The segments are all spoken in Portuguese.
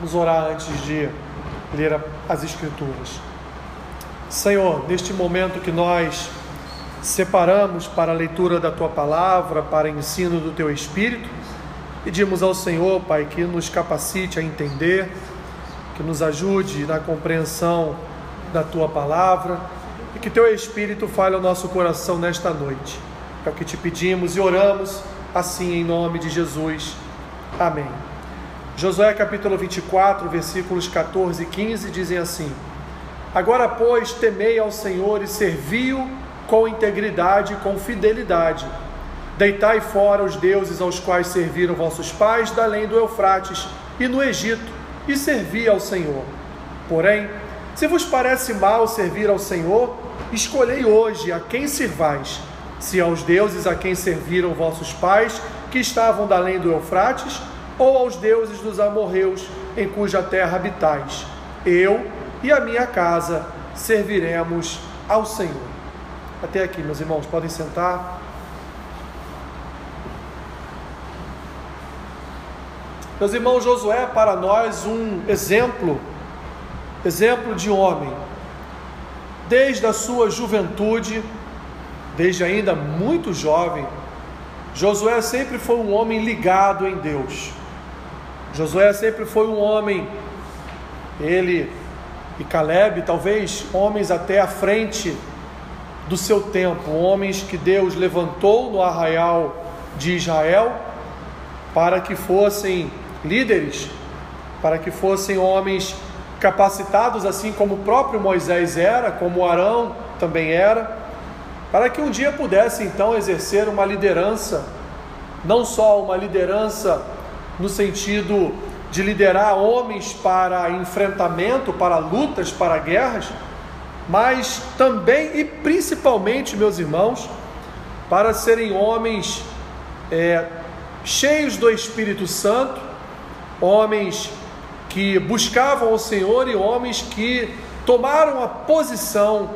Vamos orar antes de ler as Escrituras. Senhor, neste momento que nós separamos para a leitura da tua palavra, para o ensino do teu Espírito, pedimos ao Senhor, Pai, que nos capacite a entender, que nos ajude na compreensão da tua palavra e que teu Espírito fale ao nosso coração nesta noite. É o que te pedimos e oramos assim em nome de Jesus. Amém. Josué capítulo 24, versículos 14 e 15 dizem assim: Agora, pois, temei ao Senhor e servi-o com integridade e com fidelidade. Deitai fora os deuses aos quais serviram vossos pais, da além do Eufrates e no Egito, e servi ao Senhor. Porém, se vos parece mal servir ao Senhor, escolhei hoje a quem servais, se aos deuses a quem serviram vossos pais, que estavam da além do Eufrates, ou aos deuses dos amorreus em cuja terra habitais. Eu e a minha casa serviremos ao Senhor. Até aqui, meus irmãos, podem sentar. Meus irmãos, Josué é para nós um exemplo, exemplo de homem. Desde a sua juventude, desde ainda muito jovem, Josué sempre foi um homem ligado em Deus. Josué sempre foi um homem, ele e Caleb, talvez homens até à frente do seu tempo, homens que Deus levantou no arraial de Israel para que fossem líderes, para que fossem homens capacitados, assim como o próprio Moisés era, como Arão também era, para que um dia pudessem então exercer uma liderança, não só uma liderança no sentido de liderar homens para enfrentamento, para lutas, para guerras, mas também e principalmente, meus irmãos, para serem homens é, cheios do Espírito Santo, homens que buscavam o Senhor e homens que tomaram a posição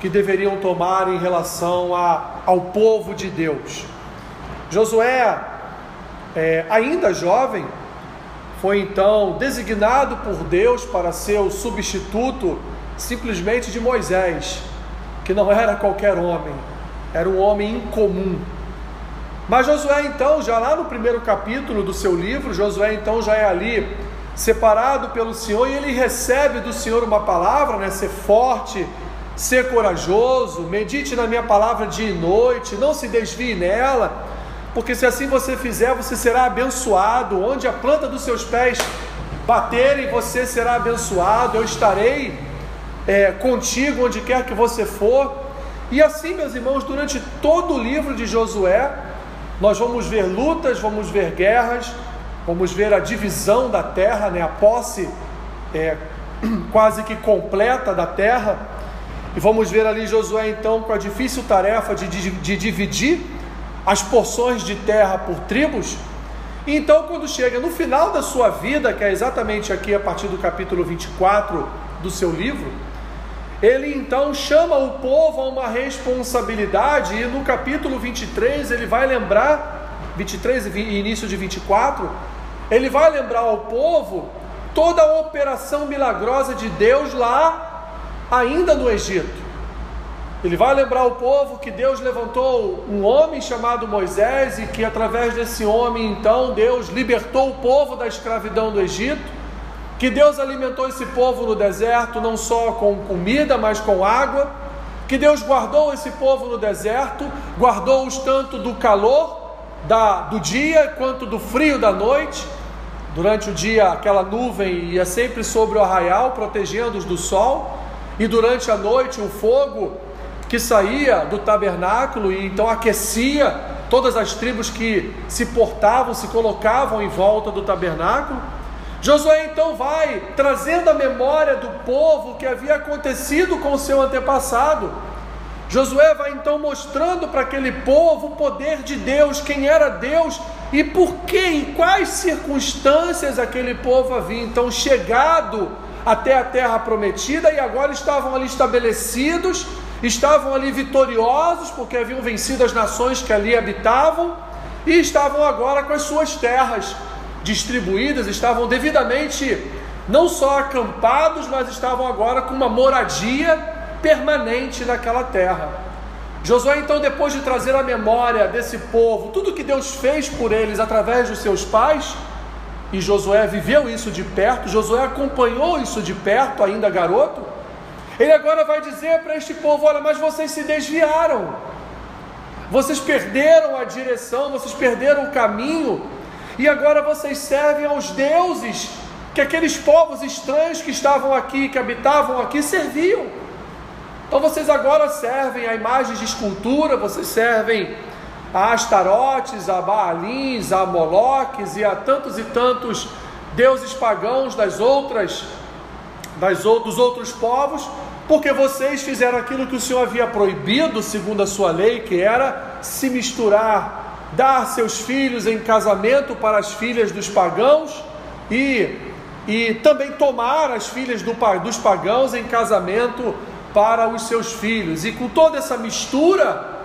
que deveriam tomar em relação a, ao povo de Deus. Josué é, ainda jovem, foi então designado por Deus para ser o substituto simplesmente de Moisés, que não era qualquer homem, era um homem incomum. Mas Josué, então, já lá no primeiro capítulo do seu livro, Josué, então, já é ali separado pelo Senhor e ele recebe do Senhor uma palavra, né? Ser forte, ser corajoso, medite na minha palavra dia e noite, não se desvie nela porque se assim você fizer, você será abençoado. Onde a planta dos seus pés baterem, você será abençoado. Eu estarei é, contigo onde quer que você for. E assim, meus irmãos, durante todo o livro de Josué, nós vamos ver lutas, vamos ver guerras, vamos ver a divisão da terra, né, a posse é, quase que completa da terra. E vamos ver ali Josué então com a difícil tarefa de, de, de dividir as porções de terra por tribos. Então, quando chega no final da sua vida, que é exatamente aqui a partir do capítulo 24 do seu livro, ele então chama o povo a uma responsabilidade, e no capítulo 23 ele vai lembrar, 23 e início de 24, ele vai lembrar ao povo toda a operação milagrosa de Deus lá, ainda no Egito. Ele vai lembrar o povo que Deus levantou um homem chamado Moisés e que através desse homem, então, Deus libertou o povo da escravidão do Egito. Que Deus alimentou esse povo no deserto não só com comida, mas com água. Que Deus guardou esse povo no deserto, guardou-os tanto do calor da, do dia quanto do frio da noite. Durante o dia, aquela nuvem ia sempre sobre o arraial, protegendo-os do sol. E durante a noite, o fogo que saía do tabernáculo e então aquecia todas as tribos que se portavam, se colocavam em volta do tabernáculo. Josué então vai trazendo a memória do povo que havia acontecido com o seu antepassado. Josué vai então mostrando para aquele povo o poder de Deus, quem era Deus e por que, em quais circunstâncias aquele povo havia então chegado até a terra prometida e agora estavam ali estabelecidos estavam ali vitoriosos porque haviam vencido as nações que ali habitavam e estavam agora com as suas terras distribuídas, estavam devidamente não só acampados, mas estavam agora com uma moradia permanente naquela terra. Josué, então, depois de trazer a memória desse povo, tudo que Deus fez por eles através dos seus pais, e Josué viveu isso de perto, Josué acompanhou isso de perto, ainda garoto. Ele agora vai dizer para este povo: Olha, mas vocês se desviaram, vocês perderam a direção, vocês perderam o caminho, e agora vocês servem aos deuses que aqueles povos estranhos que estavam aqui, que habitavam aqui, serviam. Então vocês agora servem a imagens de escultura, vocês servem a Astarotes, a Baalins, a Moloques e a tantos e tantos deuses pagãos das outras das, dos outros povos, porque vocês fizeram aquilo que o Senhor havia proibido, segundo a sua lei, que era se misturar, dar seus filhos em casamento para as filhas dos pagãos e, e também tomar as filhas do, dos pagãos em casamento para os seus filhos. E com toda essa mistura,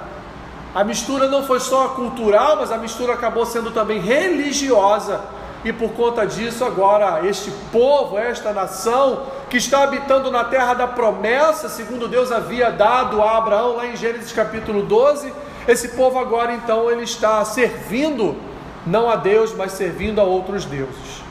a mistura não foi só cultural, mas a mistura acabou sendo também religiosa. E por conta disso, agora, este povo, esta nação, que está habitando na terra da promessa, segundo Deus havia dado a Abraão, lá em Gênesis capítulo 12, esse povo agora, então, ele está servindo, não a Deus, mas servindo a outros deuses.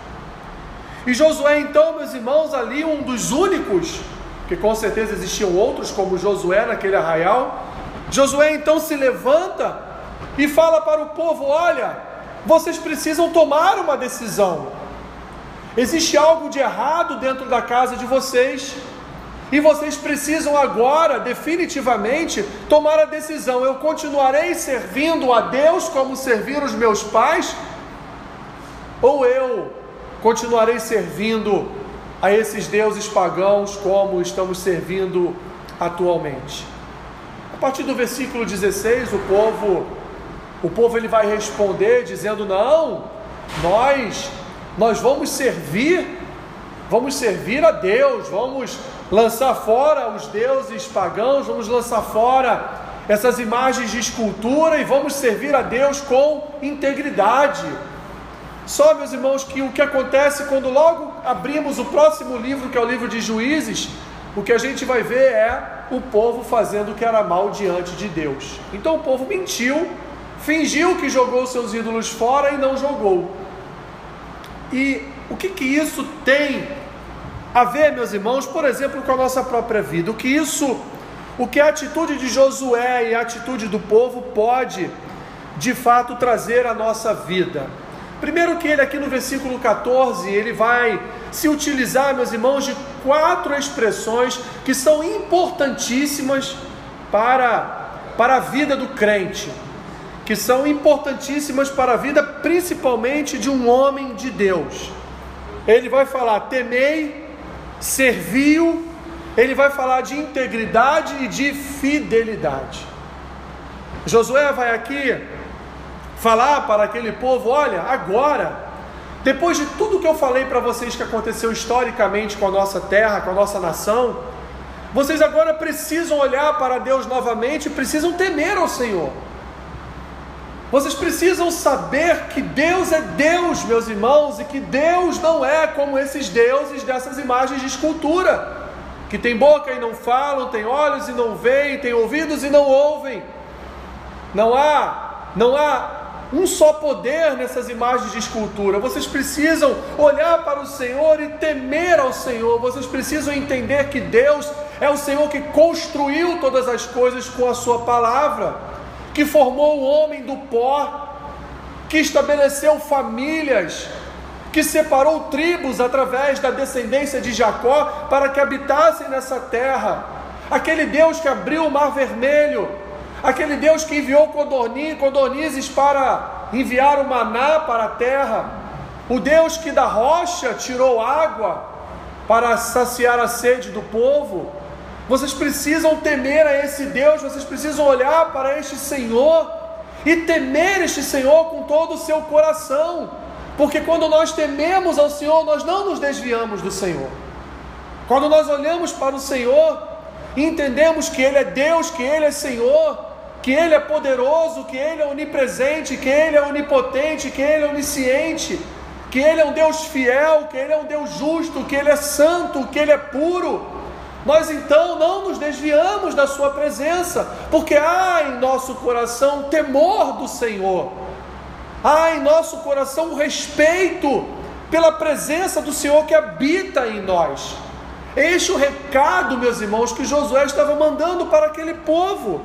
E Josué, então, meus irmãos, ali, um dos únicos, que com certeza existiam outros, como Josué naquele arraial, Josué então se levanta e fala para o povo: Olha, vocês precisam tomar uma decisão. Existe algo de errado dentro da casa de vocês. E vocês precisam agora, definitivamente, tomar a decisão: eu continuarei servindo a Deus como servir os meus pais? Ou eu continuarei servindo a esses deuses pagãos como estamos servindo atualmente? partir do versículo 16, o povo, o povo ele vai responder dizendo: "Não, nós nós vamos servir, vamos servir a Deus, vamos lançar fora os deuses pagãos, vamos lançar fora essas imagens de escultura e vamos servir a Deus com integridade. Só, meus irmãos, que o que acontece quando logo abrimos o próximo livro, que é o livro de Juízes, o que a gente vai ver é o povo fazendo o que era mal diante de Deus. Então o povo mentiu, fingiu que jogou seus ídolos fora e não jogou. E o que, que isso tem a ver, meus irmãos, por exemplo, com a nossa própria vida? O que isso, o que a atitude de Josué e a atitude do povo pode de fato trazer à nossa vida? Primeiro que ele aqui no versículo 14, ele vai se utilizar, meus irmãos, de quatro expressões que são importantíssimas para, para a vida do crente, que são importantíssimas para a vida principalmente de um homem de Deus. Ele vai falar temei, serviu, ele vai falar de integridade e de fidelidade. Josué vai aqui falar para aquele povo: olha, agora depois de tudo que eu falei para vocês que aconteceu historicamente com a nossa terra, com a nossa nação, vocês agora precisam olhar para Deus novamente, precisam temer ao Senhor. Vocês precisam saber que Deus é Deus, meus irmãos, e que Deus não é como esses deuses dessas imagens de escultura, que tem boca e não falam, tem olhos e não veem, tem ouvidos e não ouvem. Não há, não há um só poder nessas imagens de escultura. Vocês precisam olhar para o Senhor e temer ao Senhor. Vocês precisam entender que Deus é o Senhor que construiu todas as coisas com a Sua palavra, que formou o homem do pó, que estabeleceu famílias, que separou tribos através da descendência de Jacó para que habitassem nessa terra. Aquele Deus que abriu o mar vermelho aquele Deus que enviou codornizes para enviar o maná para a terra, o Deus que da rocha tirou água para saciar a sede do povo. Vocês precisam temer a esse Deus, vocês precisam olhar para este Senhor e temer este Senhor com todo o seu coração, porque quando nós tememos ao Senhor, nós não nos desviamos do Senhor. Quando nós olhamos para o Senhor e entendemos que Ele é Deus, que Ele é Senhor, que Ele é poderoso, que Ele é onipresente, que Ele é onipotente, que Ele é onisciente, que Ele é um Deus fiel, que Ele é um Deus justo, que Ele é santo, que Ele é puro, nós então não nos desviamos da Sua presença, porque há em nosso coração temor do Senhor, há em nosso coração respeito pela presença do Senhor que habita em nós. Este é o recado, meus irmãos, que Josué estava mandando para aquele povo.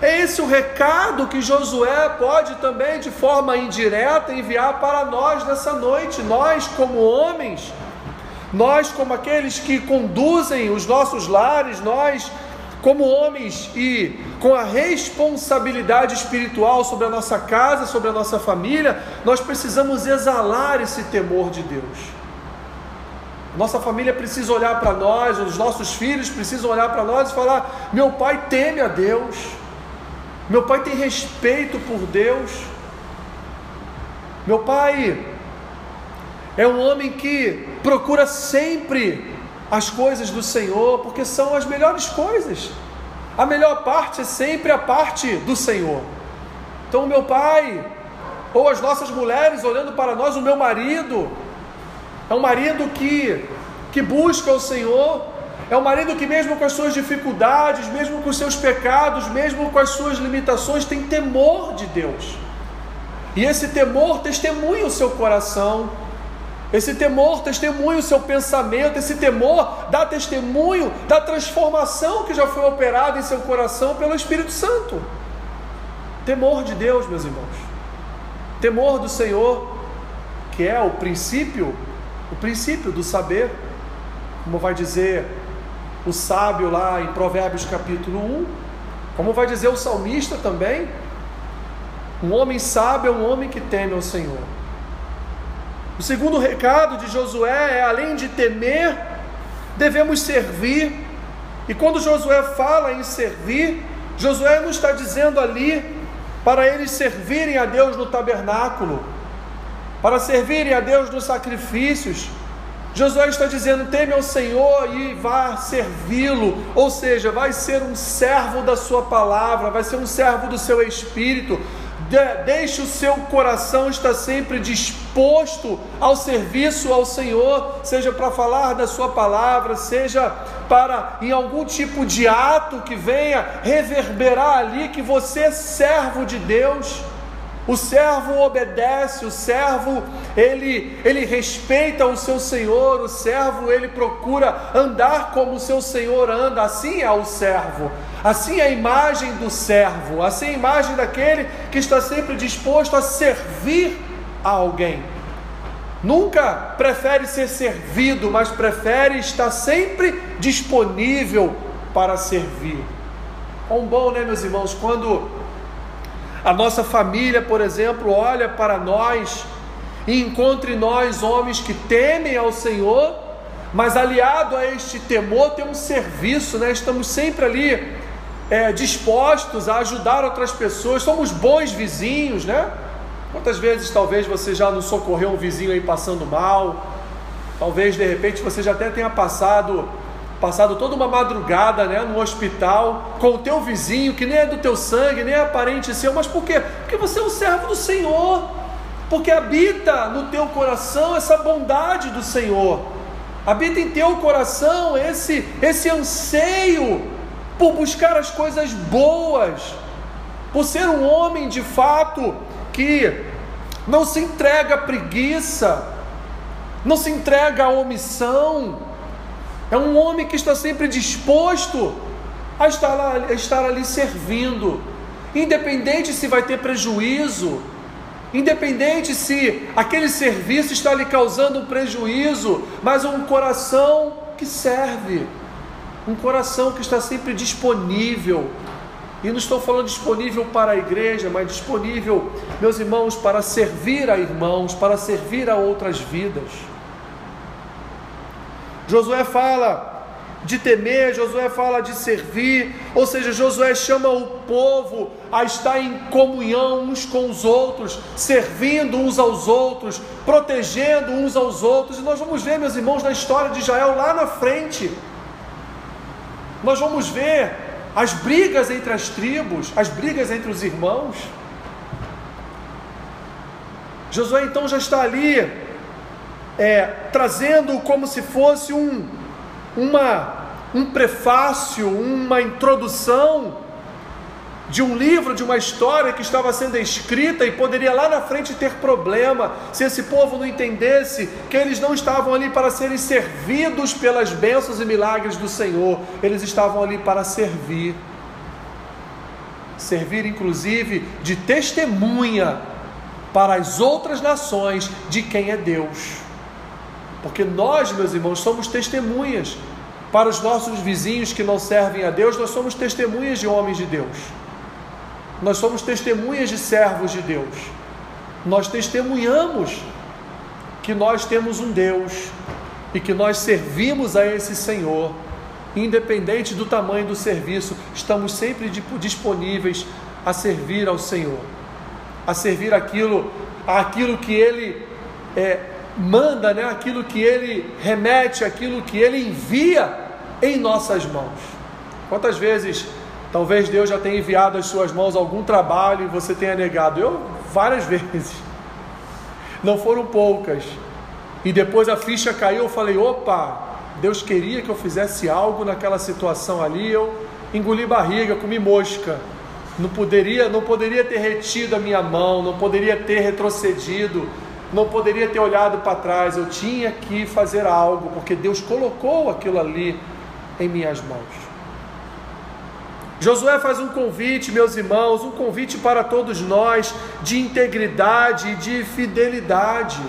É esse o recado que Josué pode também, de forma indireta, enviar para nós nessa noite. Nós, como homens, nós, como aqueles que conduzem os nossos lares, nós, como homens e com a responsabilidade espiritual sobre a nossa casa, sobre a nossa família, nós precisamos exalar esse temor de Deus. Nossa família precisa olhar para nós, os nossos filhos precisam olhar para nós e falar: meu pai teme a Deus, meu pai tem respeito por Deus, meu pai é um homem que procura sempre as coisas do Senhor, porque são as melhores coisas. A melhor parte é sempre a parte do Senhor. Então, meu pai, ou as nossas mulheres olhando para nós, o meu marido, é um marido que, que busca o Senhor, é um marido que, mesmo com as suas dificuldades, mesmo com os seus pecados, mesmo com as suas limitações, tem temor de Deus. E esse temor testemunha o seu coração, esse temor testemunha o seu pensamento, esse temor dá testemunho da transformação que já foi operada em seu coração pelo Espírito Santo. Temor de Deus, meus irmãos. Temor do Senhor, que é o princípio, o princípio do saber, como vai dizer o sábio lá em Provérbios capítulo 1, como vai dizer o salmista também, um homem sábio é um homem que teme ao Senhor. O segundo recado de Josué é: além de temer, devemos servir. E quando Josué fala em servir, Josué não está dizendo ali para eles servirem a Deus no tabernáculo, para servirem a Deus nos sacrifícios. Josué está dizendo: teme ao Senhor e vá servi-lo, ou seja, vai ser um servo da Sua palavra, vai ser um servo do seu espírito, deixe o seu coração estar sempre disposto ao serviço ao Senhor, seja para falar da sua palavra, seja para em algum tipo de ato que venha reverberar ali que você é servo de Deus. O servo obedece, o servo ele, ele respeita o seu senhor, o servo ele procura andar como o seu senhor anda, assim é o servo, assim é a imagem do servo, assim é a imagem daquele que está sempre disposto a servir a alguém. Nunca prefere ser servido, mas prefere estar sempre disponível para servir. Quão bom, né, meus irmãos, quando a nossa família, por exemplo, olha para nós e encontra em nós homens que temem ao Senhor, mas aliado a este temor tem um serviço, né? Estamos sempre ali é, dispostos a ajudar outras pessoas, somos bons vizinhos, né? Quantas vezes talvez você já não socorreu um vizinho aí passando mal? Talvez de repente você já até tenha passado passado toda uma madrugada né, no hospital com o teu vizinho, que nem é do teu sangue, nem é parente seu, mas por quê? Porque você é um servo do Senhor, porque habita no teu coração essa bondade do Senhor, habita em teu coração esse, esse anseio por buscar as coisas boas, por ser um homem de fato que não se entrega à preguiça, não se entrega à omissão, é um homem que está sempre disposto a estar, lá, a estar ali servindo, independente se vai ter prejuízo, independente se aquele serviço está lhe causando um prejuízo, mas um coração que serve, um coração que está sempre disponível. E não estou falando disponível para a igreja, mas disponível, meus irmãos, para servir a irmãos, para servir a outras vidas. Josué fala de temer, Josué fala de servir, ou seja, Josué chama o povo a estar em comunhão uns com os outros, servindo uns aos outros, protegendo uns aos outros, e nós vamos ver, meus irmãos, na história de Israel lá na frente, nós vamos ver as brigas entre as tribos, as brigas entre os irmãos. Josué então já está ali é, trazendo como se fosse um, uma, um prefácio, uma introdução de um livro, de uma história que estava sendo escrita e poderia lá na frente ter problema se esse povo não entendesse que eles não estavam ali para serem servidos pelas bênçãos e milagres do Senhor, eles estavam ali para servir. Servir, inclusive, de testemunha para as outras nações de quem é Deus. Porque nós, meus irmãos, somos testemunhas para os nossos vizinhos que não servem a Deus, nós somos testemunhas de homens de Deus. Nós somos testemunhas de servos de Deus. Nós testemunhamos que nós temos um Deus e que nós servimos a esse Senhor, independente do tamanho do serviço, estamos sempre disponíveis a servir ao Senhor, a servir aquilo, aquilo que Ele é, manda, né? aquilo que Ele remete, aquilo que Ele envia em nossas mãos. Quantas vezes Talvez Deus já tenha enviado às suas mãos algum trabalho e você tenha negado. Eu, várias vezes. Não foram poucas. E depois a ficha caiu, eu falei: opa, Deus queria que eu fizesse algo naquela situação ali. Eu engoli barriga, comi mosca. Não poderia, não poderia ter retido a minha mão, não poderia ter retrocedido, não poderia ter olhado para trás. Eu tinha que fazer algo, porque Deus colocou aquilo ali em minhas mãos. Josué faz um convite, meus irmãos, um convite para todos nós de integridade e de fidelidade.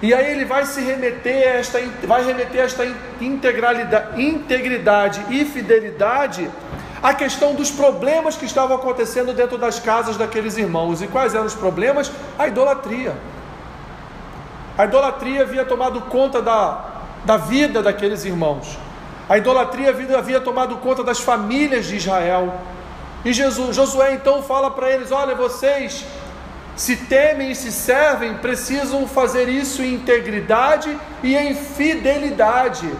E aí ele vai se remeter a esta, vai remeter a esta integralidade, integridade e fidelidade à questão dos problemas que estavam acontecendo dentro das casas daqueles irmãos. E quais eram os problemas? A idolatria. A idolatria havia tomado conta da, da vida daqueles irmãos. A idolatria havia tomado conta das famílias de Israel. E Jesus, Josué então fala para eles: Olha, vocês se temem e se servem, precisam fazer isso em integridade e em fidelidade.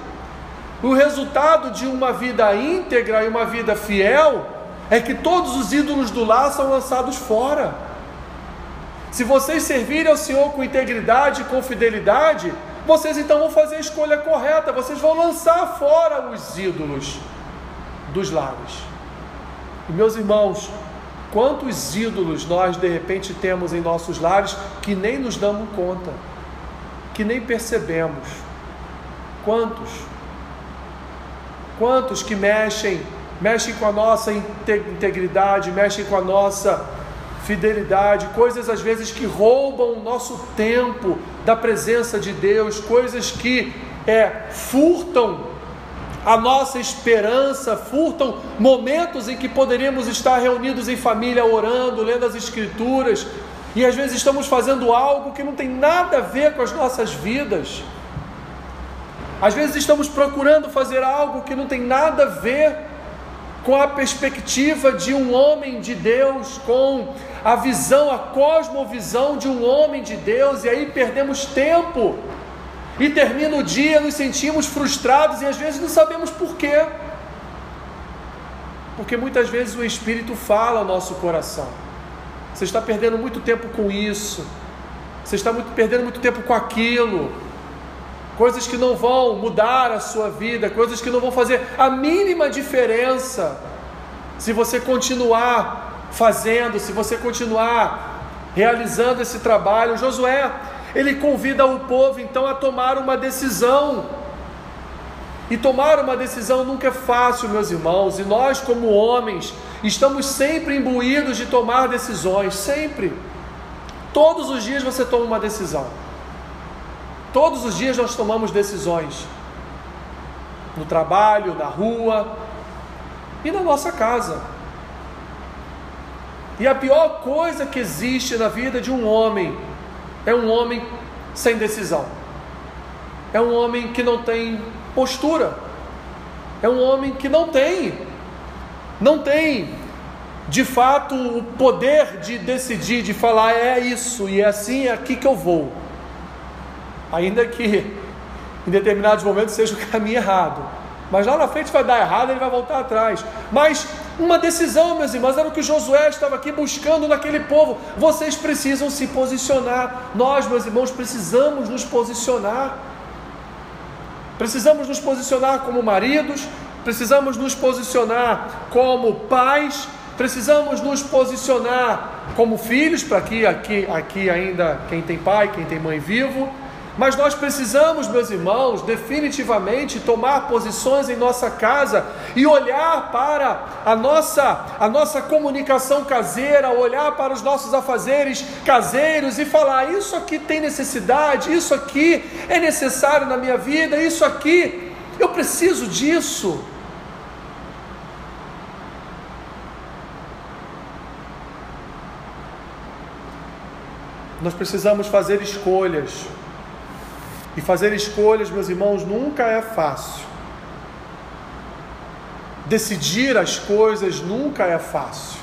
O resultado de uma vida íntegra e uma vida fiel é que todos os ídolos do lar são lançados fora. Se vocês servirem ao Senhor com integridade e com fidelidade, vocês então vão fazer a escolha correta, vocês vão lançar fora os ídolos dos lares. E meus irmãos, quantos ídolos nós de repente temos em nossos lares que nem nos damos conta, que nem percebemos? Quantos? Quantos que mexem, mexem com a nossa integridade, mexem com a nossa fidelidade, coisas às vezes que roubam o nosso tempo da presença de Deus, coisas que é, furtam a nossa esperança, furtam momentos em que poderíamos estar reunidos em família orando, lendo as Escrituras, e às vezes estamos fazendo algo que não tem nada a ver com as nossas vidas. Às vezes estamos procurando fazer algo que não tem nada a ver com a perspectiva de um homem de Deus, com a visão, a cosmovisão de um homem de Deus, e aí perdemos tempo. E termina o dia, nos sentimos frustrados e às vezes não sabemos porquê. Porque muitas vezes o Espírito fala ao nosso coração. Você está perdendo muito tempo com isso. Você está muito, perdendo muito tempo com aquilo. Coisas que não vão mudar a sua vida, coisas que não vão fazer a mínima diferença se você continuar fazendo, se você continuar realizando esse trabalho, Josué, ele convida o povo então a tomar uma decisão. E tomar uma decisão nunca é fácil, meus irmãos, e nós, como homens, estamos sempre imbuídos de tomar decisões, sempre. Todos os dias você toma uma decisão. Todos os dias nós tomamos decisões. No trabalho, na rua e na nossa casa. E a pior coisa que existe na vida de um homem é um homem sem decisão. É um homem que não tem postura. É um homem que não tem, não tem de fato o poder de decidir, de falar é isso e é assim, é aqui que eu vou. Ainda que em determinados momentos seja o caminho errado. Mas lá na frente vai dar errado, ele vai voltar atrás. Mas Uma decisão, meus irmãos, era o que Josué estava aqui buscando naquele povo. Vocês precisam se posicionar. Nós, meus irmãos, precisamos nos posicionar. Precisamos nos posicionar como maridos, precisamos nos posicionar como pais, precisamos nos posicionar como filhos, para que aqui, aqui ainda quem tem pai, quem tem mãe vivo, mas nós precisamos, meus irmãos, definitivamente tomar posições em nossa casa e olhar para a nossa, a nossa comunicação caseira, olhar para os nossos afazeres caseiros e falar: isso aqui tem necessidade, isso aqui é necessário na minha vida, isso aqui eu preciso disso. Nós precisamos fazer escolhas. E fazer escolhas, meus irmãos, nunca é fácil. Decidir as coisas nunca é fácil.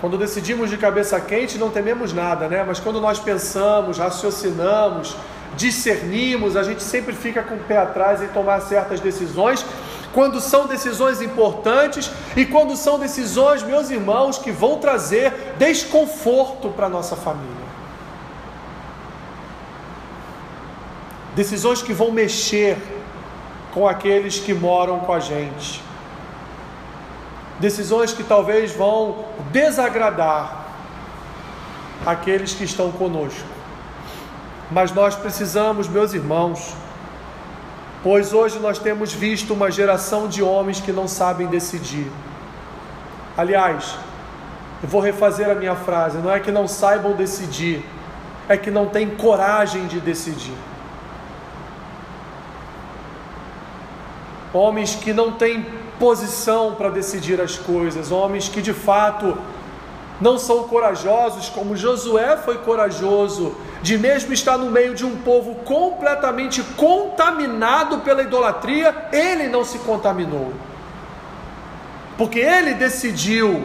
Quando decidimos de cabeça quente, não tememos nada, né? Mas quando nós pensamos, raciocinamos, discernimos, a gente sempre fica com o pé atrás em tomar certas decisões, quando são decisões importantes e quando são decisões, meus irmãos, que vão trazer desconforto para a nossa família. Decisões que vão mexer com aqueles que moram com a gente, decisões que talvez vão desagradar aqueles que estão conosco. Mas nós precisamos, meus irmãos, pois hoje nós temos visto uma geração de homens que não sabem decidir. Aliás, eu vou refazer a minha frase: não é que não saibam decidir, é que não têm coragem de decidir. Homens que não têm posição para decidir as coisas, homens que de fato não são corajosos, como Josué foi corajoso, de mesmo estar no meio de um povo completamente contaminado pela idolatria, ele não se contaminou. Porque ele decidiu,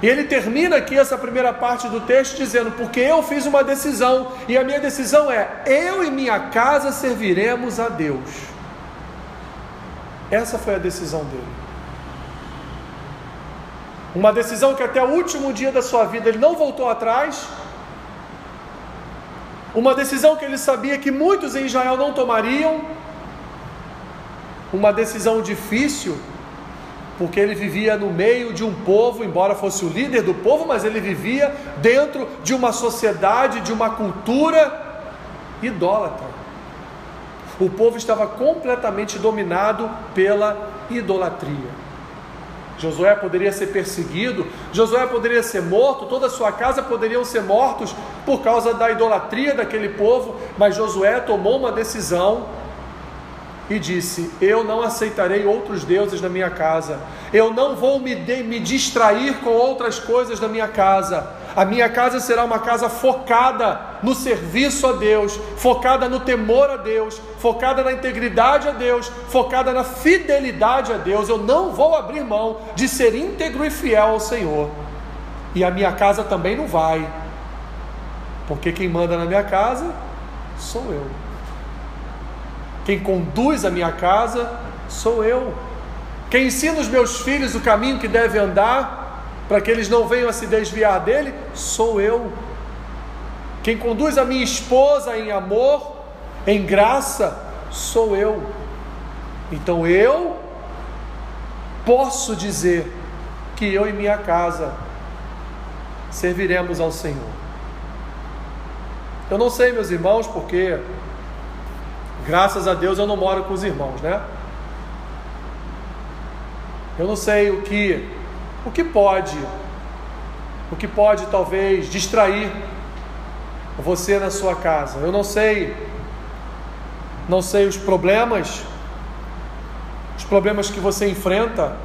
e ele termina aqui essa primeira parte do texto dizendo: Porque eu fiz uma decisão, e a minha decisão é: eu e minha casa serviremos a Deus. Essa foi a decisão dele. Uma decisão que até o último dia da sua vida ele não voltou atrás. Uma decisão que ele sabia que muitos em Israel não tomariam. Uma decisão difícil, porque ele vivia no meio de um povo, embora fosse o líder do povo, mas ele vivia dentro de uma sociedade, de uma cultura idólatra o povo estava completamente dominado pela idolatria. Josué poderia ser perseguido, Josué poderia ser morto, toda a sua casa poderiam ser mortos por causa da idolatria daquele povo, mas Josué tomou uma decisão e disse: Eu não aceitarei outros deuses na minha casa, eu não vou me, de, me distrair com outras coisas na minha casa, a minha casa será uma casa focada no serviço a Deus, focada no temor a Deus, focada na integridade a Deus, focada na fidelidade a Deus. Eu não vou abrir mão de ser íntegro e fiel ao Senhor. E a minha casa também não vai, porque quem manda na minha casa sou eu. Quem conduz a minha casa sou eu. Quem ensina os meus filhos o caminho que deve andar para que eles não venham a se desviar dele, sou eu. Quem conduz a minha esposa em amor, em graça, sou eu. Então eu posso dizer que eu e minha casa serviremos ao Senhor. Eu não sei, meus irmãos, porque graças a Deus eu não moro com os irmãos, né? Eu não sei o que o que pode, o que pode talvez distrair você na sua casa. Eu não sei, não sei os problemas, os problemas que você enfrenta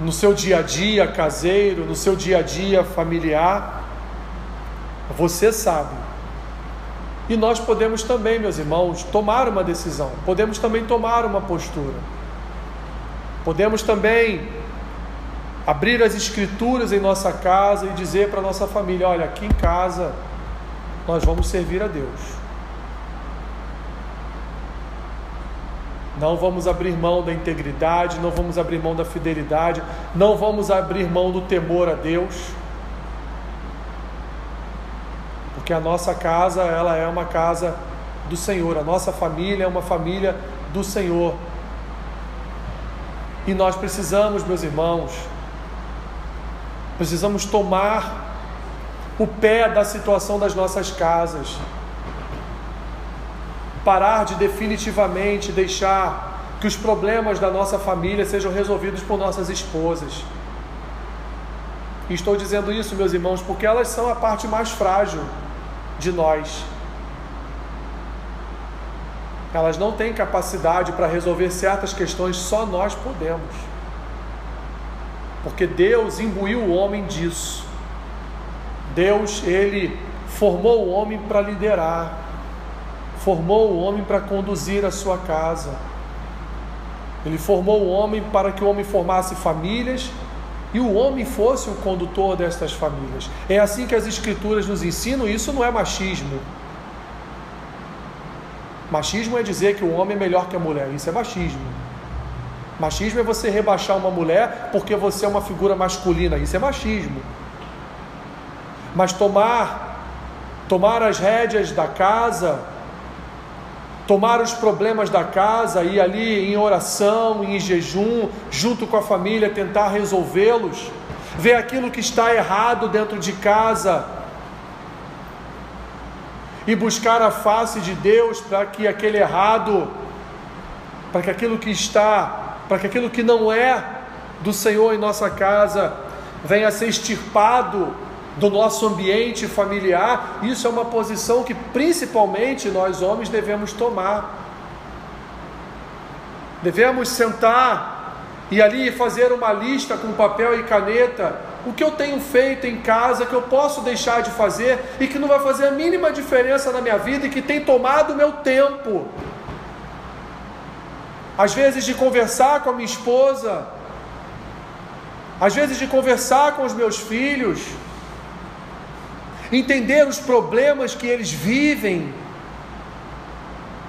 no seu dia a dia caseiro, no seu dia a dia familiar. Você sabe. E nós podemos também, meus irmãos, tomar uma decisão, podemos também tomar uma postura, podemos também abrir as escrituras em nossa casa e dizer para nossa família: olha, aqui em casa nós vamos servir a Deus. Não vamos abrir mão da integridade, não vamos abrir mão da fidelidade, não vamos abrir mão do temor a Deus. Porque a nossa casa, ela é uma casa do Senhor, a nossa família é uma família do Senhor. E nós precisamos, meus irmãos, precisamos tomar o pé da situação das nossas casas. Parar de definitivamente deixar que os problemas da nossa família sejam resolvidos por nossas esposas. E estou dizendo isso, meus irmãos, porque elas são a parte mais frágil de nós. Elas não têm capacidade para resolver certas questões, só nós podemos. Porque Deus imbuiu o homem disso. Deus, ele formou o homem para liderar, formou o homem para conduzir a sua casa. Ele formou o homem para que o homem formasse famílias e o homem fosse o condutor destas famílias. É assim que as escrituras nos ensinam, isso não é machismo. Machismo é dizer que o homem é melhor que a mulher, isso é machismo. Machismo é você rebaixar uma mulher porque você é uma figura masculina, isso é machismo. Mas tomar tomar as rédeas da casa, tomar os problemas da casa e ali em oração, em jejum, junto com a família tentar resolvê-los, ver aquilo que está errado dentro de casa e buscar a face de Deus para que aquele errado, para que aquilo que está, para que aquilo que não é do Senhor em nossa casa venha a ser extirpado do nosso ambiente familiar, isso é uma posição que principalmente nós homens devemos tomar. Devemos sentar e ali fazer uma lista com papel e caneta, o que eu tenho feito em casa que eu posso deixar de fazer e que não vai fazer a mínima diferença na minha vida e que tem tomado o meu tempo. Às vezes de conversar com a minha esposa, às vezes de conversar com os meus filhos, entender os problemas que eles vivem,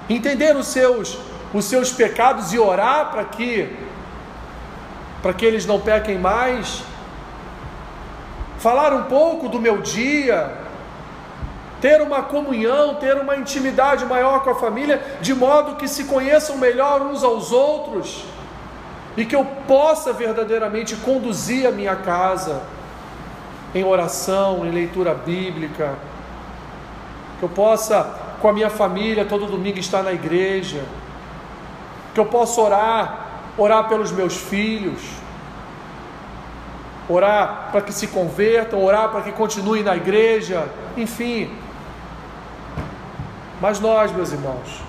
entender os seus, os seus pecados e orar para que para que eles não pequem mais, falar um pouco do meu dia, ter uma comunhão, ter uma intimidade maior com a família, de modo que se conheçam melhor uns aos outros. E que eu possa verdadeiramente conduzir a minha casa em oração, em leitura bíblica, que eu possa, com a minha família, todo domingo estar na igreja, que eu possa orar, orar pelos meus filhos, orar para que se convertam, orar para que continuem na igreja, enfim. Mas nós, meus irmãos,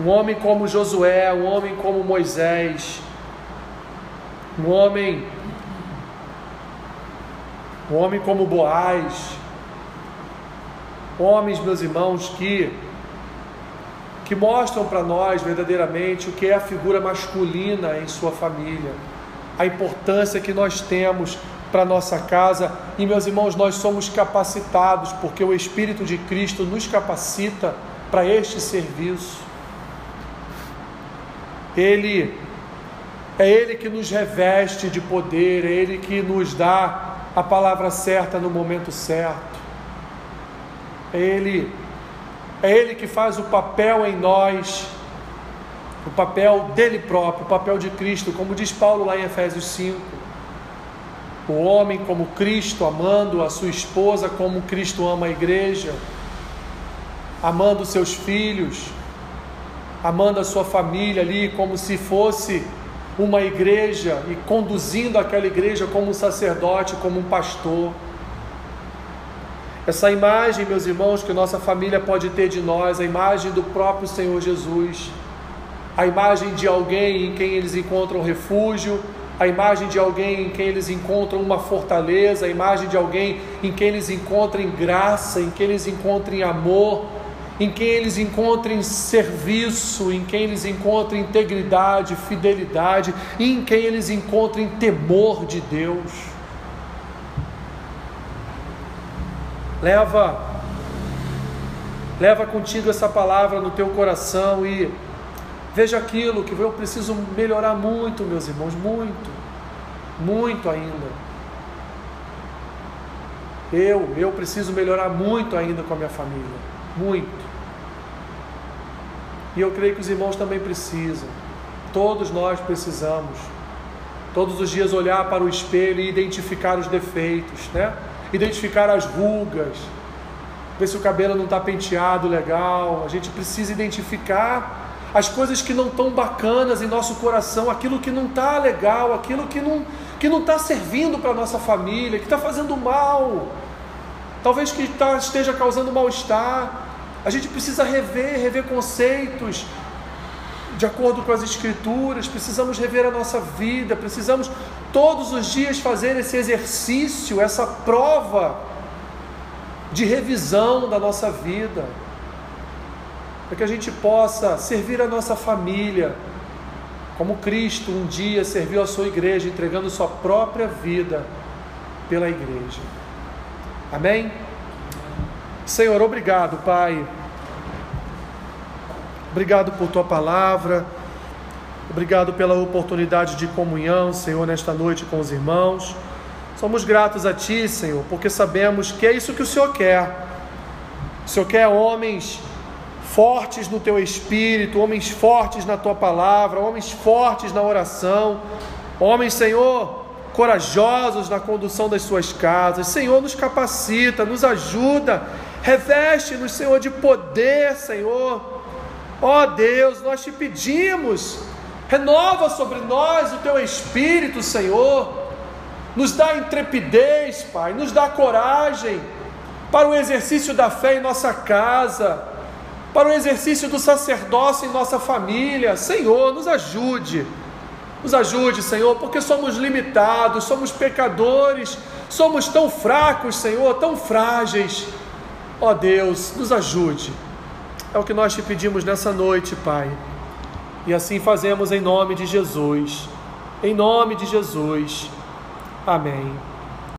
um homem como Josué, um homem como Moisés, um homem um homem como Boaz, homens, meus irmãos, que que mostram para nós verdadeiramente o que é a figura masculina em sua família, a importância que nós temos para nossa casa. E, meus irmãos, nós somos capacitados, porque o Espírito de Cristo nos capacita para este serviço. Ele é Ele que nos reveste de poder, é Ele que nos dá a palavra certa no momento certo. É Ele, é Ele que faz o papel em nós, o papel dele próprio, o papel de Cristo, como diz Paulo lá em Efésios 5. O homem como Cristo, amando a sua esposa como Cristo ama a igreja, amando seus filhos, amando a sua família ali como se fosse uma igreja e conduzindo aquela igreja como um sacerdote, como um pastor. Essa imagem, meus irmãos, que nossa família pode ter de nós, a imagem do próprio Senhor Jesus, a imagem de alguém em quem eles encontram refúgio, a imagem de alguém em quem eles encontram uma fortaleza, a imagem de alguém em quem eles encontram graça, em quem eles encontram amor, em quem eles encontrem serviço, em quem eles encontrem integridade, fidelidade, em quem eles encontrem temor de Deus. Leva leva contigo essa palavra no teu coração e Veja aquilo que eu preciso melhorar muito, meus irmãos, muito, muito ainda. Eu, eu preciso melhorar muito ainda com a minha família, muito. E eu creio que os irmãos também precisam. Todos nós precisamos. Todos os dias olhar para o espelho e identificar os defeitos, né? Identificar as rugas, ver se o cabelo não está penteado legal. A gente precisa identificar as coisas que não estão bacanas em nosso coração, aquilo que não está legal, aquilo que não que não está servindo para a nossa família, que está fazendo mal, talvez que tá, esteja causando mal-estar. A gente precisa rever, rever conceitos de acordo com as Escrituras, precisamos rever a nossa vida, precisamos todos os dias fazer esse exercício, essa prova de revisão da nossa vida, para que a gente possa servir a nossa família, como Cristo um dia serviu a sua igreja, entregando sua própria vida pela igreja. Amém? Senhor, obrigado, Pai. Obrigado por tua palavra. Obrigado pela oportunidade de comunhão, Senhor, nesta noite com os irmãos. Somos gratos a Ti, Senhor, porque sabemos que é isso que o Senhor quer. O Senhor quer homens fortes no Teu espírito, homens fortes na Tua palavra, homens fortes na oração, homens, Senhor, corajosos na condução das Suas casas. Senhor, nos capacita, nos ajuda, reveste-nos, Senhor, de poder, Senhor. Ó oh, Deus, nós te pedimos, renova sobre nós o Teu espírito, Senhor nos dá intrepidez, Pai, nos dá coragem para o exercício da fé em nossa casa, para o exercício do sacerdócio em nossa família. Senhor, nos ajude, nos ajude, Senhor, porque somos limitados, somos pecadores, somos tão fracos, Senhor, tão frágeis. Ó oh, Deus, nos ajude. É o que nós te pedimos nessa noite, Pai. E assim fazemos em nome de Jesus. Em nome de Jesus. Amém.